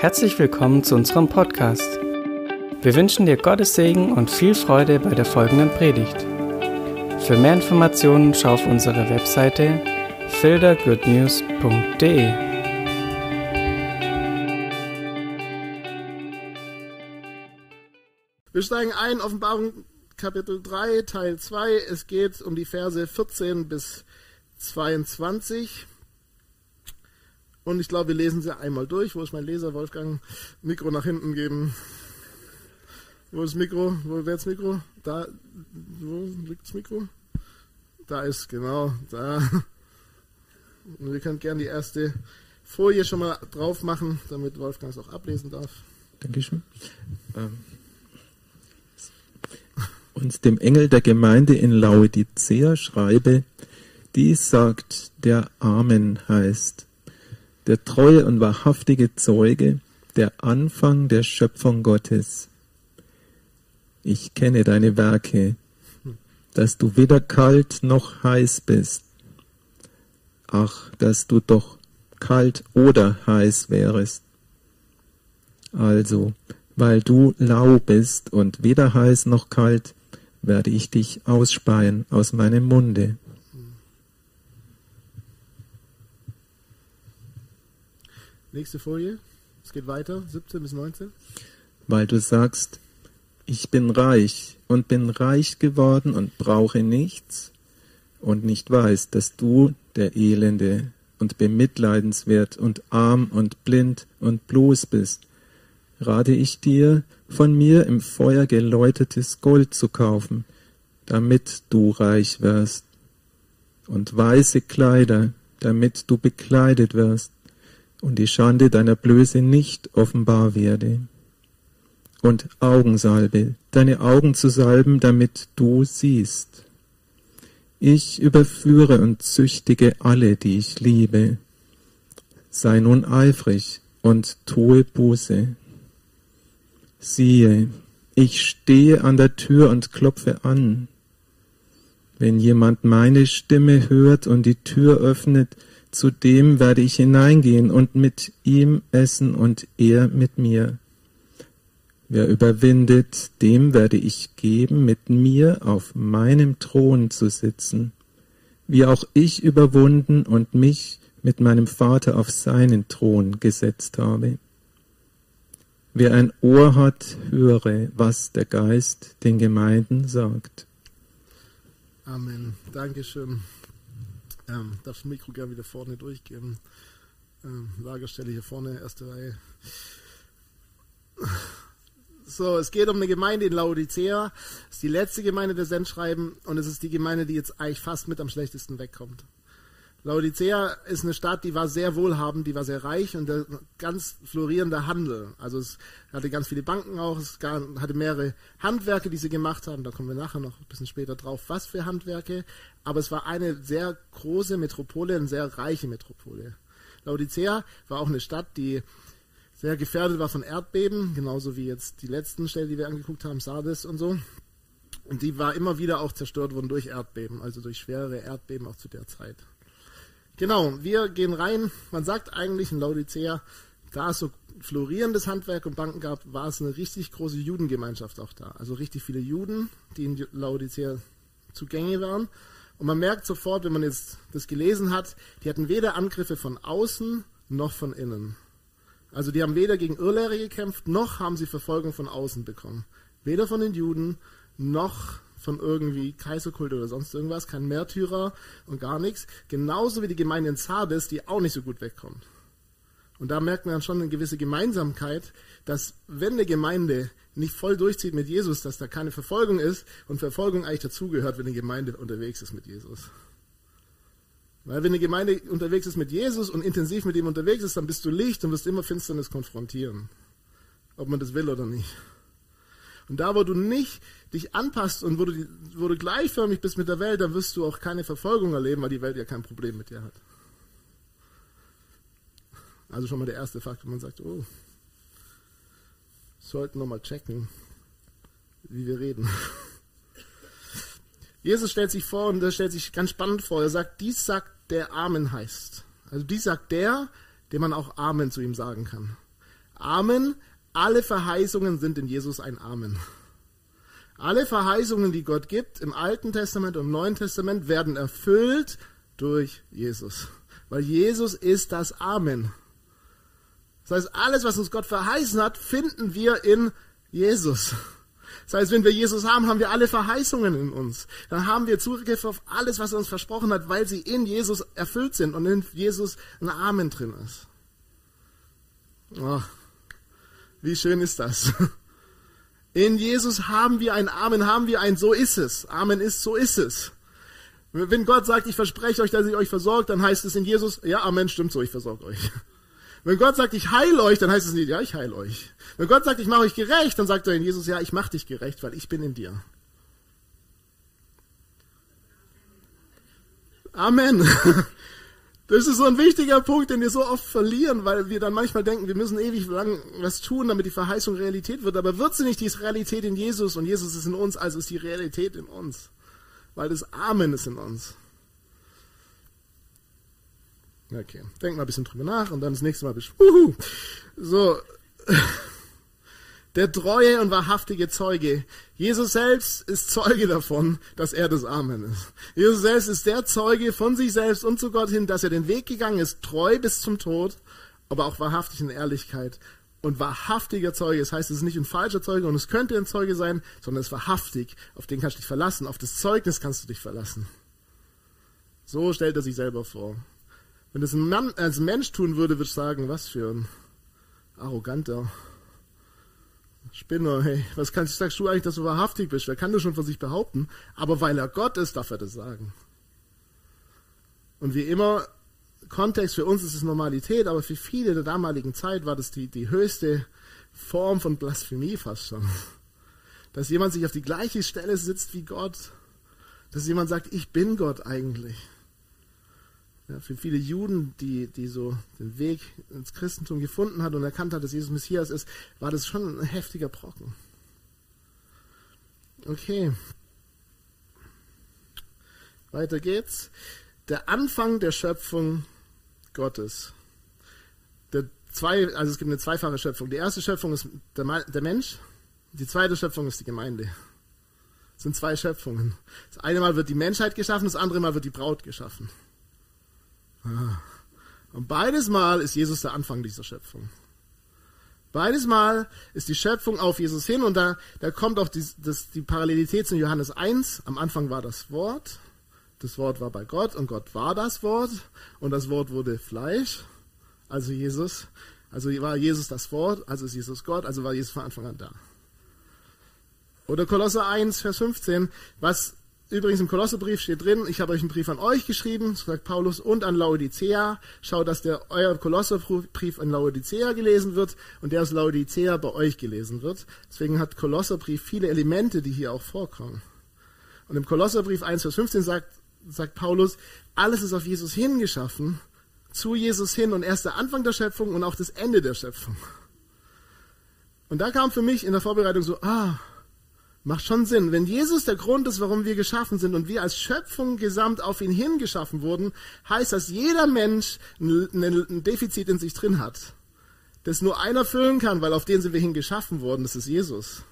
Herzlich willkommen zu unserem Podcast. Wir wünschen dir Gottes Segen und viel Freude bei der folgenden Predigt. Für mehr Informationen schau auf unsere Webseite fildergoodnews.de. Wir steigen ein, Offenbarung Kapitel 3, Teil 2. Es geht um die Verse 14 bis 22. Und ich glaube, wir lesen sie einmal durch. Wo ist mein Leser, Wolfgang? Mikro nach hinten geben. Wo ist Mikro? Wo wäre das Mikro? Da. Wo liegt das Mikro? Da ist, genau, da. Und wir können gerne die erste Folie schon mal drauf machen, damit Wolfgang es auch ablesen darf. Dankeschön. Ähm, und dem Engel der Gemeinde in Laodicea schreibe, dies sagt der Amen heißt der treue und wahrhaftige Zeuge, der Anfang der Schöpfung Gottes. Ich kenne deine Werke, dass du weder kalt noch heiß bist. Ach, dass du doch kalt oder heiß wärest. Also, weil du lau bist und weder heiß noch kalt, werde ich dich ausspeien aus meinem Munde. Nächste Folie. Es geht weiter, 17 bis 19. Weil du sagst, ich bin reich und bin reich geworden und brauche nichts und nicht weiß, dass du der Elende und bemitleidenswert und arm und blind und bloß bist, rate ich dir, von mir im Feuer geläutertes Gold zu kaufen, damit du reich wirst, und weiße Kleider, damit du bekleidet wirst, und die Schande deiner Blöße nicht offenbar werde. Und Augensalbe, deine Augen zu salben, damit du siehst. Ich überführe und züchtige alle, die ich liebe. Sei nun eifrig und tue Buße. Siehe, ich stehe an der Tür und klopfe an. Wenn jemand meine Stimme hört und die Tür öffnet, zu dem werde ich hineingehen und mit ihm essen und er mit mir. Wer überwindet, dem werde ich geben, mit mir auf meinem Thron zu sitzen, wie auch ich überwunden und mich mit meinem Vater auf seinen Thron gesetzt habe. Wer ein Ohr hat, höre, was der Geist den Gemeinden sagt. Amen. Dankeschön. Ähm, darf das Mikro gerne wieder vorne durchgehen. Ähm, Lagerstelle hier vorne, erste Reihe. So, es geht um eine Gemeinde in Laodicea. Es ist die letzte Gemeinde der Sendschreiben und es ist die Gemeinde, die jetzt eigentlich fast mit am schlechtesten wegkommt. Laodicea ist eine Stadt, die war sehr wohlhabend, die war sehr reich und der ganz florierender Handel. Also es hatte ganz viele Banken auch, es hatte mehrere Handwerke, die sie gemacht haben. Da kommen wir nachher noch ein bisschen später drauf, was für Handwerke. Aber es war eine sehr große Metropole, eine sehr reiche Metropole. Laodicea war auch eine Stadt, die sehr gefährdet war von Erdbeben, genauso wie jetzt die letzten Städte, die wir angeguckt haben, Sardes und so. Und die war immer wieder auch zerstört worden durch Erdbeben, also durch schwere Erdbeben auch zu der Zeit. Genau, wir gehen rein. Man sagt eigentlich in Laodicea, da es so florierendes Handwerk und Banken gab, war es eine richtig große Judengemeinschaft auch da. Also richtig viele Juden, die in Laodicea zugänglich waren. Und man merkt sofort, wenn man jetzt das gelesen hat, die hatten weder Angriffe von außen noch von innen. Also die haben weder gegen Irrlehre gekämpft, noch haben sie Verfolgung von außen bekommen. Weder von den Juden, noch von irgendwie Kaiserkult oder sonst irgendwas, kein Märtyrer und gar nichts. Genauso wie die Gemeinde in Sardes, die auch nicht so gut wegkommt. Und da merkt man dann schon eine gewisse Gemeinsamkeit, dass wenn eine Gemeinde nicht voll durchzieht mit Jesus, dass da keine Verfolgung ist und Verfolgung eigentlich dazugehört, wenn eine Gemeinde unterwegs ist mit Jesus. Weil wenn eine Gemeinde unterwegs ist mit Jesus und intensiv mit ihm unterwegs ist, dann bist du Licht und wirst immer Finsternis konfrontieren. Ob man das will oder nicht. Und da, wo du nicht dich anpasst und wo du, wo du gleichförmig bist mit der Welt, dann wirst du auch keine Verfolgung erleben, weil die Welt ja kein Problem mit dir hat. Also schon mal der erste Fakt, wo man sagt, oh, sollten nochmal checken, wie wir reden. Jesus stellt sich vor und er stellt sich ganz spannend vor. Er sagt, dies sagt der Amen heißt. Also dies sagt der, dem man auch Amen zu ihm sagen kann. Amen. Alle Verheißungen sind in Jesus ein Amen. Alle Verheißungen, die Gott gibt im Alten Testament und im Neuen Testament, werden erfüllt durch Jesus. Weil Jesus ist das Amen. Das heißt, alles, was uns Gott verheißen hat, finden wir in Jesus. Das heißt, wenn wir Jesus haben, haben wir alle Verheißungen in uns. Dann haben wir Zugriff auf alles, was er uns versprochen hat, weil sie in Jesus erfüllt sind und in Jesus ein Amen drin ist. Oh, wie schön ist das? In Jesus haben wir ein Amen, haben wir ein So ist es. Amen ist, so ist es. Wenn Gott sagt, ich verspreche euch, dass ich euch versorgt, dann heißt es in Jesus, ja, Amen, stimmt so, ich versorge euch. Wenn Gott sagt, ich heile euch, dann heißt es nicht, ja, ich heile euch. Wenn Gott sagt, ich mache euch gerecht, dann sagt er in Jesus, ja, ich mache dich gerecht, weil ich bin in dir. Amen. Das ist so ein wichtiger Punkt, den wir so oft verlieren, weil wir dann manchmal denken, wir müssen ewig lang was tun, damit die Verheißung Realität wird. Aber wird sie nicht, die ist Realität in Jesus und Jesus ist in uns, also ist die Realität in uns. Weil das Amen ist in uns. Okay, denk mal ein bisschen drüber nach und dann das nächste Mal bist uhu. So, der treue und wahrhaftige Zeuge. Jesus selbst ist Zeuge davon, dass er das Amen ist. Jesus selbst ist der Zeuge von sich selbst und zu Gott hin, dass er den Weg gegangen ist, treu bis zum Tod, aber auch wahrhaftig in Ehrlichkeit. Und wahrhaftiger Zeuge, das heißt, es ist nicht ein falscher Zeuge und es könnte ein Zeuge sein, sondern es ist wahrhaftig. Auf den kannst du dich verlassen, auf das Zeugnis kannst du dich verlassen. So stellt er sich selber vor. Wenn das ein Mann als Mensch tun würde, würde ich sagen, was für ein arroganter Spinner, hey, was kannst, sagst du eigentlich, dass du wahrhaftig bist? Wer kann das schon von sich behaupten? Aber weil er Gott ist, darf er das sagen. Und wie immer, Kontext für uns ist es Normalität, aber für viele der damaligen Zeit war das die, die höchste Form von Blasphemie fast schon. Dass jemand sich auf die gleiche Stelle sitzt wie Gott. Dass jemand sagt, ich bin Gott eigentlich. Ja, für viele Juden, die, die so den Weg ins Christentum gefunden hat und erkannt hat, dass Jesus Messias ist, war das schon ein heftiger Brocken. Okay. Weiter geht's. Der Anfang der Schöpfung Gottes. Der zwei, also es gibt eine zweifache Schöpfung. Die erste Schöpfung ist der, der Mensch, die zweite Schöpfung ist die Gemeinde. Das sind zwei Schöpfungen. Das eine Mal wird die Menschheit geschaffen, das andere Mal wird die Braut geschaffen. Und beides Mal ist Jesus der Anfang dieser Schöpfung. Beides Mal ist die Schöpfung auf Jesus hin und da, da kommt auch die, das, die Parallelität zu Johannes 1. Am Anfang war das Wort, das Wort war bei Gott und Gott war das Wort und das Wort wurde Fleisch, also Jesus. Also war Jesus das Wort, also ist Jesus Gott, also war Jesus von Anfang an da. Oder Kolosser 1, Vers 15, was Übrigens im Kolosserbrief steht drin, ich habe euch einen Brief an euch geschrieben, sagt Paulus, und an Laodicea. Schaut, dass der euer Kolosserbrief in Laodicea gelesen wird und der aus Laodicea bei euch gelesen wird. Deswegen hat Kolosserbrief viele Elemente, die hier auch vorkommen. Und im Kolosserbrief 1, Vers 15 sagt, sagt Paulus, alles ist auf Jesus hingeschaffen, zu Jesus hin und er ist der Anfang der Schöpfung und auch das Ende der Schöpfung. Und da kam für mich in der Vorbereitung so, ah, Macht schon Sinn. Wenn Jesus der Grund ist, warum wir geschaffen sind und wir als Schöpfung gesamt auf ihn hingeschaffen wurden, heißt das, jeder Mensch ein Defizit in sich drin hat, das nur einer füllen kann, weil auf den sind wir hingeschaffen worden, das ist Jesus.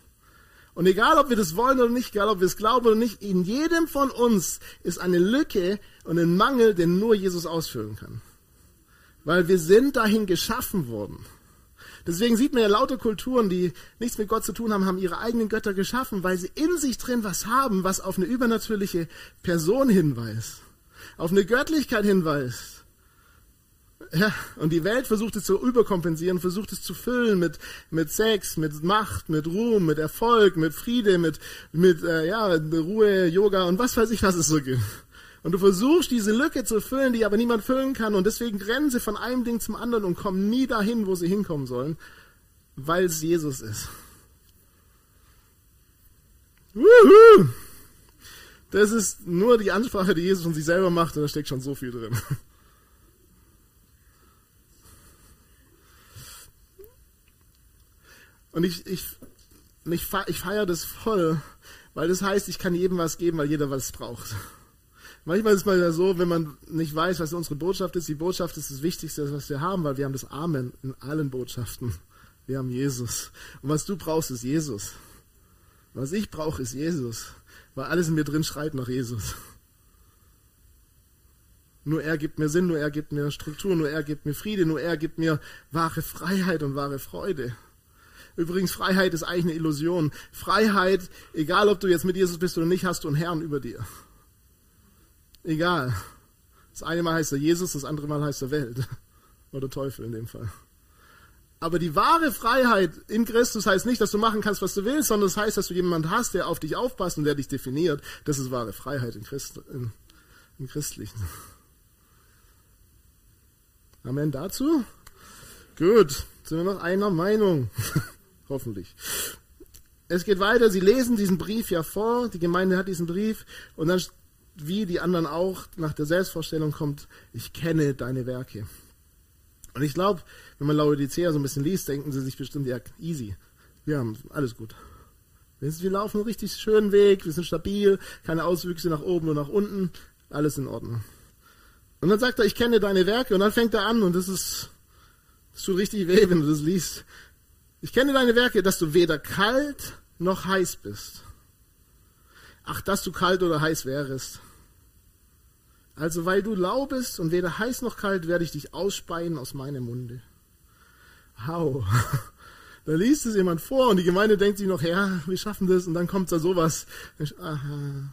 Und egal, ob wir das wollen oder nicht, egal, ob wir es glauben oder nicht, in jedem von uns ist eine Lücke und ein Mangel, den nur Jesus ausfüllen kann. Weil wir sind dahin geschaffen worden. Deswegen sieht man ja lauter Kulturen, die nichts mit Gott zu tun haben, haben ihre eigenen Götter geschaffen, weil sie in sich drin was haben, was auf eine übernatürliche Person hinweist, auf eine Göttlichkeit hinweist. Ja, und die Welt versucht es zu überkompensieren, versucht es zu füllen mit, mit Sex, mit Macht, mit Ruhm, mit Erfolg, mit Friede, mit, mit äh, ja, Ruhe, Yoga und was weiß ich, was es so gibt. Und du versuchst diese Lücke zu füllen, die aber niemand füllen kann. Und deswegen rennen sie von einem Ding zum anderen und kommen nie dahin, wo sie hinkommen sollen, weil es Jesus ist. Wuhu! Das ist nur die Ansprache, die Jesus von sich selber macht, und da steckt schon so viel drin. Und ich, ich, ich, ich feiere das voll, weil das heißt, ich kann jedem was geben, weil jeder was braucht. Manchmal ist es mal so, wenn man nicht weiß, was unsere Botschaft ist. Die Botschaft ist das Wichtigste, was wir haben, weil wir haben das Amen in allen Botschaften. Wir haben Jesus. Und was du brauchst, ist Jesus. Was ich brauche, ist Jesus. Weil alles in mir drin schreit nach Jesus. Nur er gibt mir Sinn, nur er gibt mir Struktur, nur er gibt mir Friede, nur er gibt mir wahre Freiheit und wahre Freude. Übrigens, Freiheit ist eigentlich eine Illusion. Freiheit, egal ob du jetzt mit Jesus bist oder nicht, hast du einen Herrn über dir. Egal. Das eine Mal heißt er Jesus, das andere Mal heißt er Welt. Oder Teufel in dem Fall. Aber die wahre Freiheit in Christus heißt nicht, dass du machen kannst, was du willst, sondern es das heißt, dass du jemanden hast, der auf dich aufpasst und der dich definiert. Das ist wahre Freiheit in, Christ, in, in Christlichen. Amen dazu? Gut, sind wir noch einer Meinung? Hoffentlich. Es geht weiter, sie lesen diesen Brief ja vor, die Gemeinde hat diesen Brief und dann, wie die anderen auch, nach der Selbstvorstellung kommt, ich kenne deine Werke. Und ich glaube, wenn man Laodicea so ein bisschen liest, denken sie sich bestimmt, ja, easy. Wir haben alles gut. Wir laufen einen richtig schönen Weg, wir sind stabil, keine Auswüchse nach oben und nach unten, alles in Ordnung. Und dann sagt er, ich kenne deine Werke, und dann fängt er an, und das ist, das tut richtig weh, wenn du das liest. Ich kenne deine Werke, dass du weder kalt noch heiß bist. Ach, dass du kalt oder heiß wärest. Also, weil du lau bist und weder heiß noch kalt, werde ich dich ausspeien aus meinem Munde. Hau. Da liest es jemand vor und die Gemeinde denkt sich noch, ja, wir schaffen das und dann kommt da sowas. Aha.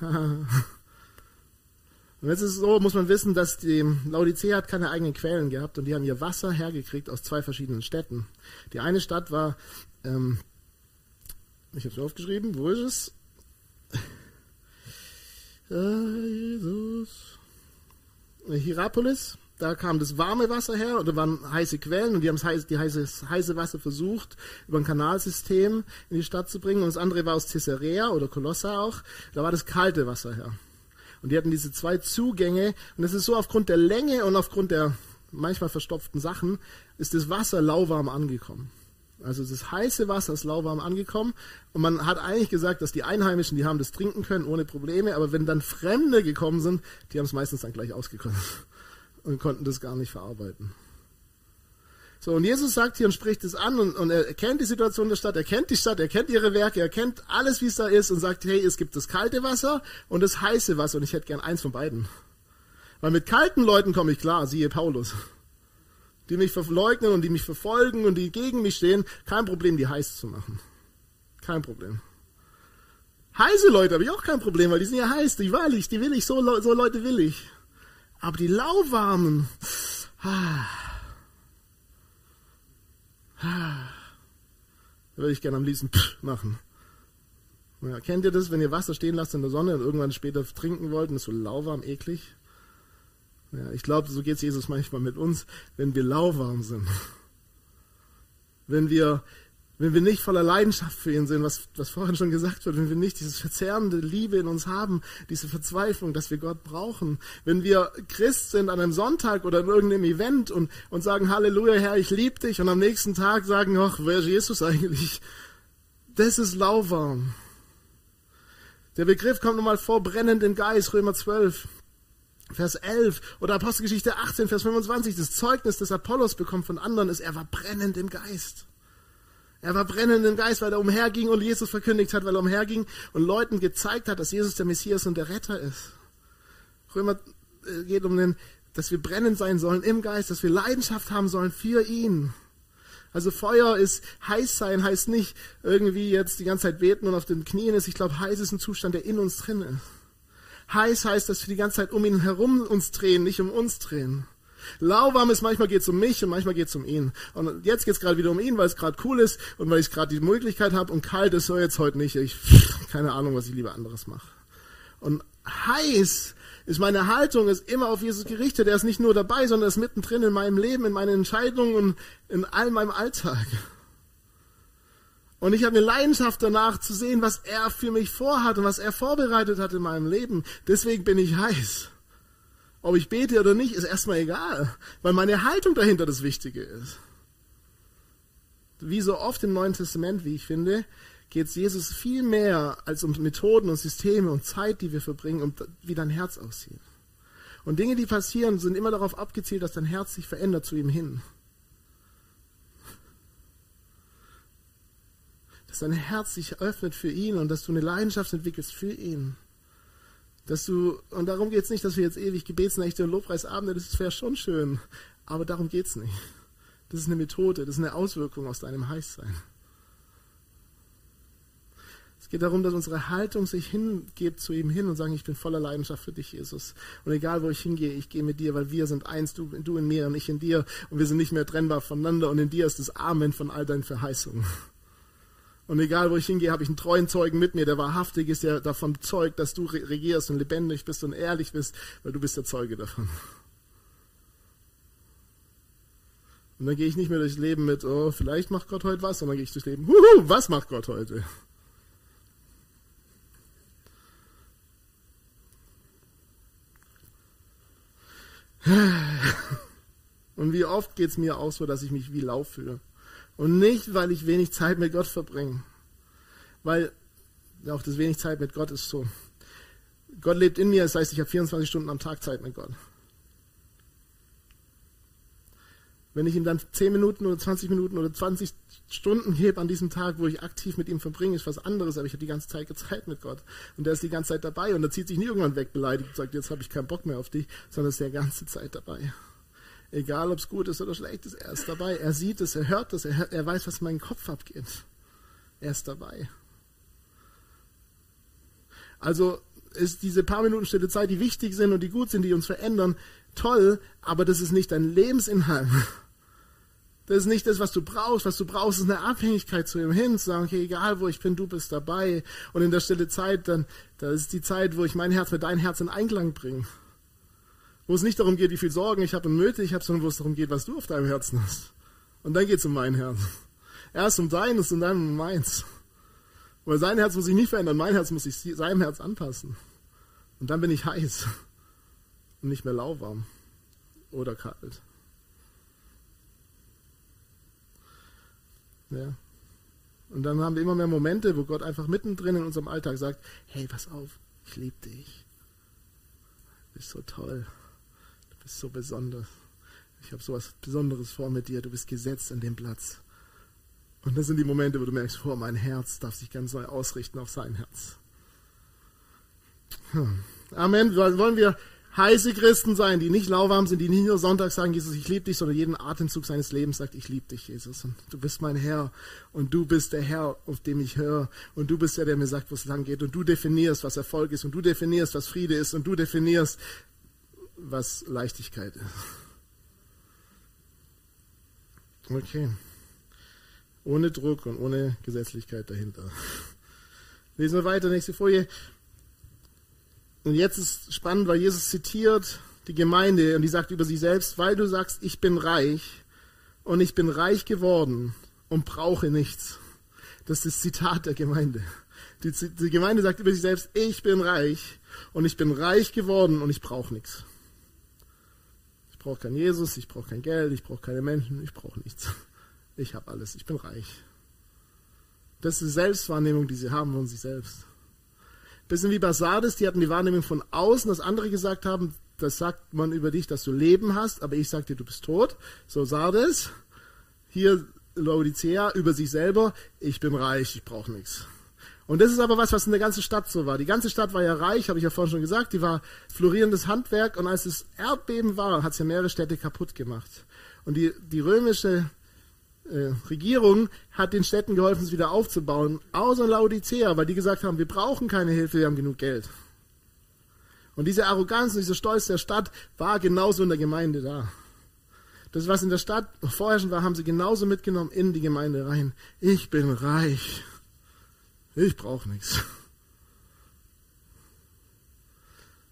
Und jetzt ist es so, muss man wissen, dass die Laodicea hat keine eigenen Quellen gehabt und die haben ihr Wasser hergekriegt aus zwei verschiedenen Städten. Die eine Stadt war, ähm, ich habe es aufgeschrieben, wo ist es? Jesus. Hierapolis, da kam das warme Wasser her und da waren heiße Quellen und die haben das heiße, die heiße, heiße Wasser versucht, über ein Kanalsystem in die Stadt zu bringen. Und das andere war aus Caesarea oder Colossa auch, da war das kalte Wasser her. Und die hatten diese zwei Zugänge. Und es ist so, aufgrund der Länge und aufgrund der manchmal verstopften Sachen, ist das Wasser lauwarm angekommen. Also das heiße Wasser ist lauwarm angekommen. Und man hat eigentlich gesagt, dass die Einheimischen, die haben das trinken können ohne Probleme. Aber wenn dann Fremde gekommen sind, die haben es meistens dann gleich ausgekommen und konnten das gar nicht verarbeiten. So, und Jesus sagt hier und spricht es an und, und, er kennt die Situation der Stadt, er kennt die Stadt, er kennt ihre Werke, er kennt alles, wie es da ist und sagt, hey, es gibt das kalte Wasser und das heiße Wasser und ich hätte gern eins von beiden. Weil mit kalten Leuten komme ich klar, siehe Paulus. Die mich verleugnen und die mich verfolgen und die gegen mich stehen, kein Problem, die heiß zu machen. Kein Problem. Heiße Leute habe ich auch kein Problem, weil die sind ja heiß, die will ich, die will ich, so, so Leute will ich. Aber die lauwarmen, ah, da würde ich gerne am liebsten machen. Ja, kennt ihr das, wenn ihr Wasser stehen lasst in der Sonne und irgendwann später trinken wollt und es so lauwarm, eklig? Ja, ich glaube, so geht es Jesus manchmal mit uns, wenn wir lauwarm sind. Wenn wir wenn wir nicht voller Leidenschaft für ihn sind, was, was vorhin schon gesagt wird, wenn wir nicht dieses verzehrende Liebe in uns haben, diese Verzweiflung, dass wir Gott brauchen, wenn wir Christ sind an einem Sonntag oder in irgendeinem Event und, und sagen, Halleluja, Herr, ich liebe dich und am nächsten Tag sagen, ach, wer ist Jesus eigentlich? Das ist lauwarm. Der Begriff kommt nochmal vor, brennend im Geist, Römer 12. Vers 11 oder Apostelgeschichte 18, Vers 25, das Zeugnis, das Apollos bekommt von anderen, ist, er war brennend im Geist. Er war brennend im Geist, weil er umherging und Jesus verkündigt hat, weil er umherging und Leuten gezeigt hat, dass Jesus der Messias und der Retter ist. Römer äh, geht um den, dass wir brennend sein sollen im Geist, dass wir Leidenschaft haben sollen für ihn. Also Feuer ist heiß sein, heißt nicht irgendwie jetzt die ganze Zeit beten und auf den Knien ist. Ich glaube, heiß ist ein Zustand, der in uns drin ist. Heiß heißt, dass wir die ganze Zeit um ihn herum uns drehen, nicht um uns drehen. Lauwarm ist, manchmal geht es um mich und manchmal geht es um ihn. Und jetzt geht es gerade wieder um ihn, weil es gerade cool ist und weil ich gerade die Möglichkeit habe. Und kalt ist so jetzt heute nicht. Ich keine Ahnung, was ich lieber anderes mache. Und heiß ist meine Haltung ist immer auf Jesus gerichtet. Er ist nicht nur dabei, sondern er ist mittendrin in meinem Leben, in meinen Entscheidungen und in all meinem Alltag. Und ich habe eine Leidenschaft danach zu sehen, was er für mich vorhat und was er vorbereitet hat in meinem Leben. Deswegen bin ich heiß. Ob ich bete oder nicht, ist erstmal egal, weil meine Haltung dahinter das Wichtige ist. Wie so oft im Neuen Testament, wie ich finde, geht es Jesus viel mehr als um Methoden und Systeme und Zeit, die wir verbringen und wie dein Herz aussieht. Und Dinge, die passieren, sind immer darauf abgezielt, dass dein Herz sich verändert zu ihm hin. Dass dein Herz sich öffnet für ihn und dass du eine Leidenschaft entwickelst für ihn. Dass du, und darum geht es nicht, dass wir jetzt ewig Gebetsnächte und Lobpreisabende, das wäre schon schön, aber darum geht es nicht. Das ist eine Methode, das ist eine Auswirkung aus deinem Heißsein. Es geht darum, dass unsere Haltung sich hingeht zu ihm hin und sagen, ich bin voller Leidenschaft für dich, Jesus. Und egal, wo ich hingehe, ich gehe mit dir, weil wir sind eins, du, du in mir und ich in dir. Und wir sind nicht mehr trennbar voneinander. Und in dir ist das Amen von all deinen Verheißungen. Und egal, wo ich hingehe, habe ich einen treuen Zeugen mit mir, der wahrhaftig ist, der davon zeugt, dass du regierst und lebendig bist und ehrlich bist, weil du bist der Zeuge davon. Und dann gehe ich nicht mehr durchs Leben mit, oh, vielleicht macht Gott heute was, sondern gehe ich durchs Leben, huhu, was macht Gott heute? Und wie oft geht es mir auch so, dass ich mich wie Lau fühle. Und nicht, weil ich wenig Zeit mit Gott verbringe. Weil auch das wenig Zeit mit Gott ist so. Gott lebt in mir, das heißt, ich habe 24 Stunden am Tag Zeit mit Gott. Wenn ich ihm dann 10 Minuten oder 20 Minuten oder 20 Stunden gebe an diesem Tag, wo ich aktiv mit ihm verbringe, ist was anderes, aber ich habe die ganze Zeit Zeit mit Gott. Und der ist die ganze Zeit dabei und er zieht sich nie irgendwann weg beleidigt und sagt, jetzt habe ich keinen Bock mehr auf dich, sondern ist die ganze Zeit dabei. Egal, ob es gut ist oder schlecht ist, er ist dabei. Er sieht es, er hört es, er, er weiß, was in meinem Kopf abgeht. Er ist dabei. Also ist diese paar Minuten stille Zeit, die wichtig sind und die gut sind, die uns verändern, toll, aber das ist nicht dein Lebensinhalt. Das ist nicht das, was du brauchst. Was du brauchst, ist eine Abhängigkeit zu ihm hin, zu sagen, okay, egal wo ich bin, du bist dabei. Und in der stille Zeit, dann, das ist die Zeit, wo ich mein Herz mit deinem Herz in Einklang bringe. Wo es nicht darum geht, wie viel Sorgen ich habe und Nöte ich habe, sondern wo es darum geht, was du auf deinem Herzen hast. Und dann geht es um mein Herz. Erst um deines und dann um meins. Weil sein Herz muss sich nicht verändern, mein Herz muss sich seinem Herz anpassen. Und dann bin ich heiß und nicht mehr lauwarm oder kalt. Ja. Und dann haben wir immer mehr Momente, wo Gott einfach mittendrin in unserem Alltag sagt, hey, pass auf, ich liebe dich. Du bist so toll. Bist so besonders. Ich habe so was Besonderes vor mit dir. Du bist gesetzt an dem Platz. Und das sind die Momente, wo du merkst, vor mein Herz darf sich ganz neu ausrichten auf sein Herz. Hm. Amen. Wollen wir heiße Christen sein, die nicht lauwarm sind, die nicht nur Sonntag sagen, Jesus, ich liebe dich, sondern jeden Atemzug seines Lebens sagt, ich liebe dich, Jesus. Und du bist mein Herr und du bist der Herr, auf dem ich höre. Und du bist der, der mir sagt, wo es lang geht. Und du definierst, was Erfolg ist. Und du definierst, was Friede ist. Und du definierst, was Leichtigkeit ist. Okay. Ohne Druck und ohne Gesetzlichkeit dahinter. Lesen wir weiter, nächste Folie. Und jetzt ist spannend, weil Jesus zitiert die Gemeinde und die sagt über sich selbst, weil du sagst, ich bin reich und ich bin reich geworden und brauche nichts. Das ist das Zitat der Gemeinde. Die, die Gemeinde sagt über sich selbst, ich bin reich und ich bin reich geworden und ich brauche nichts. Ich brauche keinen Jesus, ich brauche kein Geld, ich brauche keine Menschen, ich brauche nichts. Ich habe alles, ich bin reich. Das ist die Selbstwahrnehmung, die sie haben von sich selbst. Bisschen wie bei Sardes, die hatten die Wahrnehmung von außen, dass andere gesagt haben, das sagt man über dich, dass du Leben hast, aber ich sag dir, du bist tot. So Sardes. Hier Laodicea über sich selber, ich bin reich, ich brauche nichts. Und das ist aber was, was in der ganzen Stadt so war. Die ganze Stadt war ja reich, habe ich ja vorhin schon gesagt, die war florierendes Handwerk und als das Erdbeben war, hat es ja mehrere Städte kaputt gemacht. Und die, die römische äh, Regierung hat den Städten geholfen, es wieder aufzubauen, außer Laodicea, weil die gesagt haben, wir brauchen keine Hilfe, wir haben genug Geld. Und diese Arroganz und dieser Stolz der Stadt war genauso in der Gemeinde da. Das, was in der Stadt vorherrschend war, haben sie genauso mitgenommen in die Gemeinde rein. Ich bin reich. Ich brauche nichts.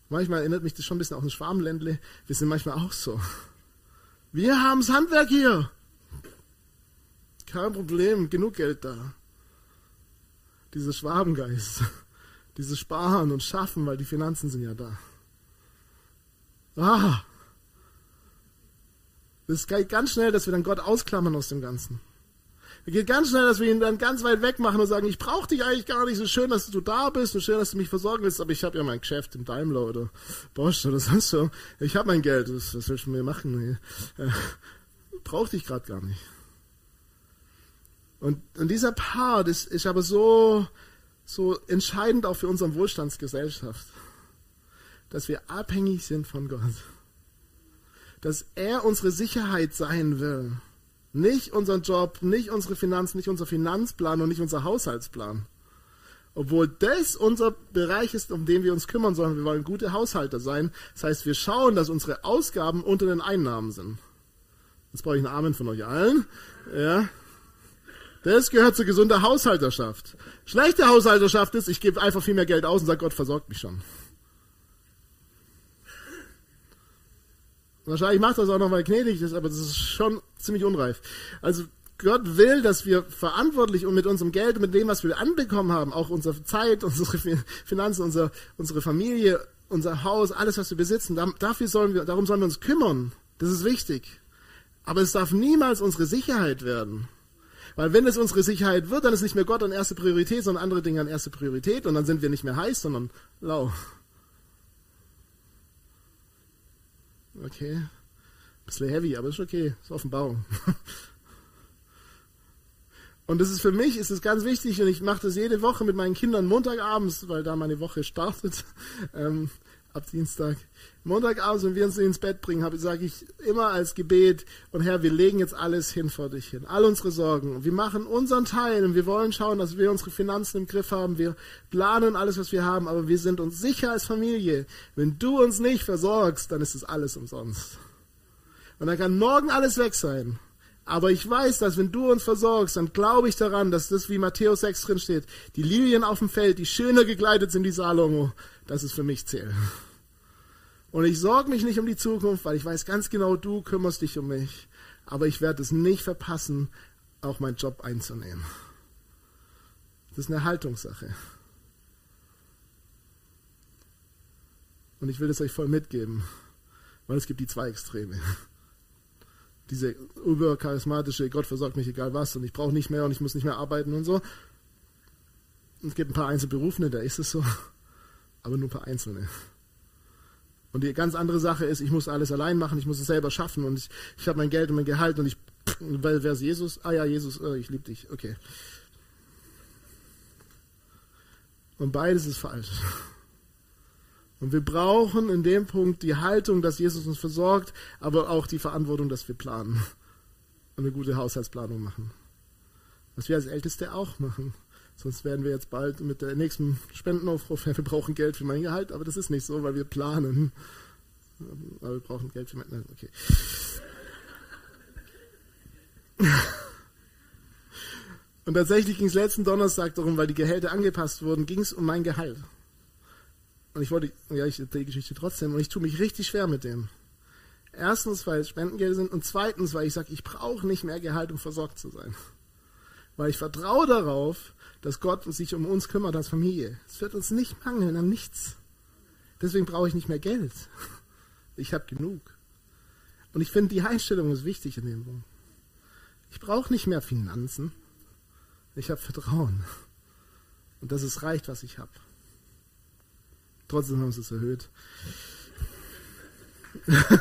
Manchmal erinnert mich das schon ein bisschen auf ein Schwarmländle. Wir sind manchmal auch so. Wir haben das Handwerk hier. Kein Problem, genug Geld da. Dieser Schwabengeist, dieses Sparen und Schaffen, weil die Finanzen sind ja da. Ah, das geht ganz schnell, dass wir dann Gott ausklammern aus dem Ganzen. Es geht ganz schnell, dass wir ihn dann ganz weit weg machen und sagen, ich brauche dich eigentlich gar nicht, so schön, dass du da bist, so schön, dass du mich versorgen willst, aber ich habe ja mein Geschäft im Daimler oder Bosch oder sonst so. Ich habe mein Geld, was, willst du mir machen? Äh, Brauch dich gerade gar nicht. Und, und dieser Part ist, ist aber so, so entscheidend auch für unsere Wohlstandsgesellschaft, dass wir abhängig sind von Gott. Dass er unsere Sicherheit sein will. Nicht unseren Job, nicht unsere Finanzen, nicht unser Finanzplan und nicht unser Haushaltsplan. Obwohl das unser Bereich ist, um den wir uns kümmern sollen. Wir wollen gute Haushalter sein. Das heißt, wir schauen, dass unsere Ausgaben unter den Einnahmen sind. Jetzt brauche ich einen Amen von euch allen. Ja. Das gehört zur gesunden Haushalterschaft. Schlechte Haushalterschaft ist, ich gebe einfach viel mehr Geld aus und sage, Gott versorgt mich schon. Wahrscheinlich macht das auch noch, weil gnädig ist, aber das ist schon ziemlich unreif. Also Gott will, dass wir verantwortlich und mit unserem Geld und mit dem, was wir anbekommen haben, auch unsere Zeit, unsere Finanzen, unsere, unsere Familie, unser Haus, alles, was wir besitzen, dafür sollen wir, darum sollen wir uns kümmern. Das ist wichtig. Aber es darf niemals unsere Sicherheit werden. Weil wenn es unsere Sicherheit wird, dann ist nicht mehr Gott an erste Priorität, sondern andere Dinge an erste Priorität und dann sind wir nicht mehr heiß, sondern lau. Okay. Bisschen heavy, aber ist okay. Ist Offenbarung. Und das ist für mich ist es ganz wichtig und ich mache das jede Woche mit meinen Kindern Montagabends, weil da meine Woche startet, ähm, ab Dienstag. Montagabends, wenn wir uns ins Bett bringen, sage ich immer als Gebet, und Herr, wir legen jetzt alles hin vor dich hin, all unsere Sorgen. Wir machen unseren Teil und wir wollen schauen, dass wir unsere Finanzen im Griff haben. Wir planen alles, was wir haben, aber wir sind uns sicher als Familie. Wenn du uns nicht versorgst, dann ist es alles umsonst. Und dann kann morgen alles weg sein. Aber ich weiß, dass wenn du uns versorgst, dann glaube ich daran, dass das, wie Matthäus 6 drin steht, die Lilien auf dem Feld, die schöner gekleidet sind, die Salomo, dass es für mich zählt. Und ich sorge mich nicht um die Zukunft, weil ich weiß ganz genau, du kümmerst dich um mich. Aber ich werde es nicht verpassen, auch meinen Job einzunehmen. Das ist eine Haltungssache. Und ich will das euch voll mitgeben, weil es gibt die zwei Extreme diese übercharismatische, Gott versorgt mich egal was und ich brauche nicht mehr und ich muss nicht mehr arbeiten und so. Es gibt ein paar Einzelberufene, da ist es so, aber nur ein paar Einzelne. Und die ganz andere Sache ist, ich muss alles allein machen, ich muss es selber schaffen und ich, ich habe mein Geld und mein Gehalt und ich, weil wer ist Jesus? Ah ja, Jesus, oh, ich liebe dich, okay. Und beides ist falsch. Und wir brauchen in dem Punkt die Haltung, dass Jesus uns versorgt, aber auch die Verantwortung, dass wir planen und eine gute Haushaltsplanung machen. Was wir als Älteste auch machen. Sonst werden wir jetzt bald mit der nächsten Spendenaufruf, wir brauchen Geld für mein Gehalt, aber das ist nicht so, weil wir planen. Aber wir brauchen Geld für mein, okay. Und tatsächlich ging es letzten Donnerstag darum, weil die Gehälter angepasst wurden, ging es um mein Gehalt. Und ich wollte, ja, ich erzähle die Geschichte trotzdem und ich tue mich richtig schwer mit dem. Erstens, weil es Spendengelder sind und zweitens, weil ich sage, ich brauche nicht mehr Gehalt, um versorgt zu sein. Weil ich vertraue darauf, dass Gott sich um uns kümmert als Familie. Es wird uns nicht mangeln an nichts. Deswegen brauche ich nicht mehr Geld. Ich habe genug. Und ich finde, die Einstellung ist wichtig in dem Punkt. Ich brauche nicht mehr Finanzen. Ich habe Vertrauen. Und das ist reicht, was ich habe. Trotzdem haben sie es erhöht.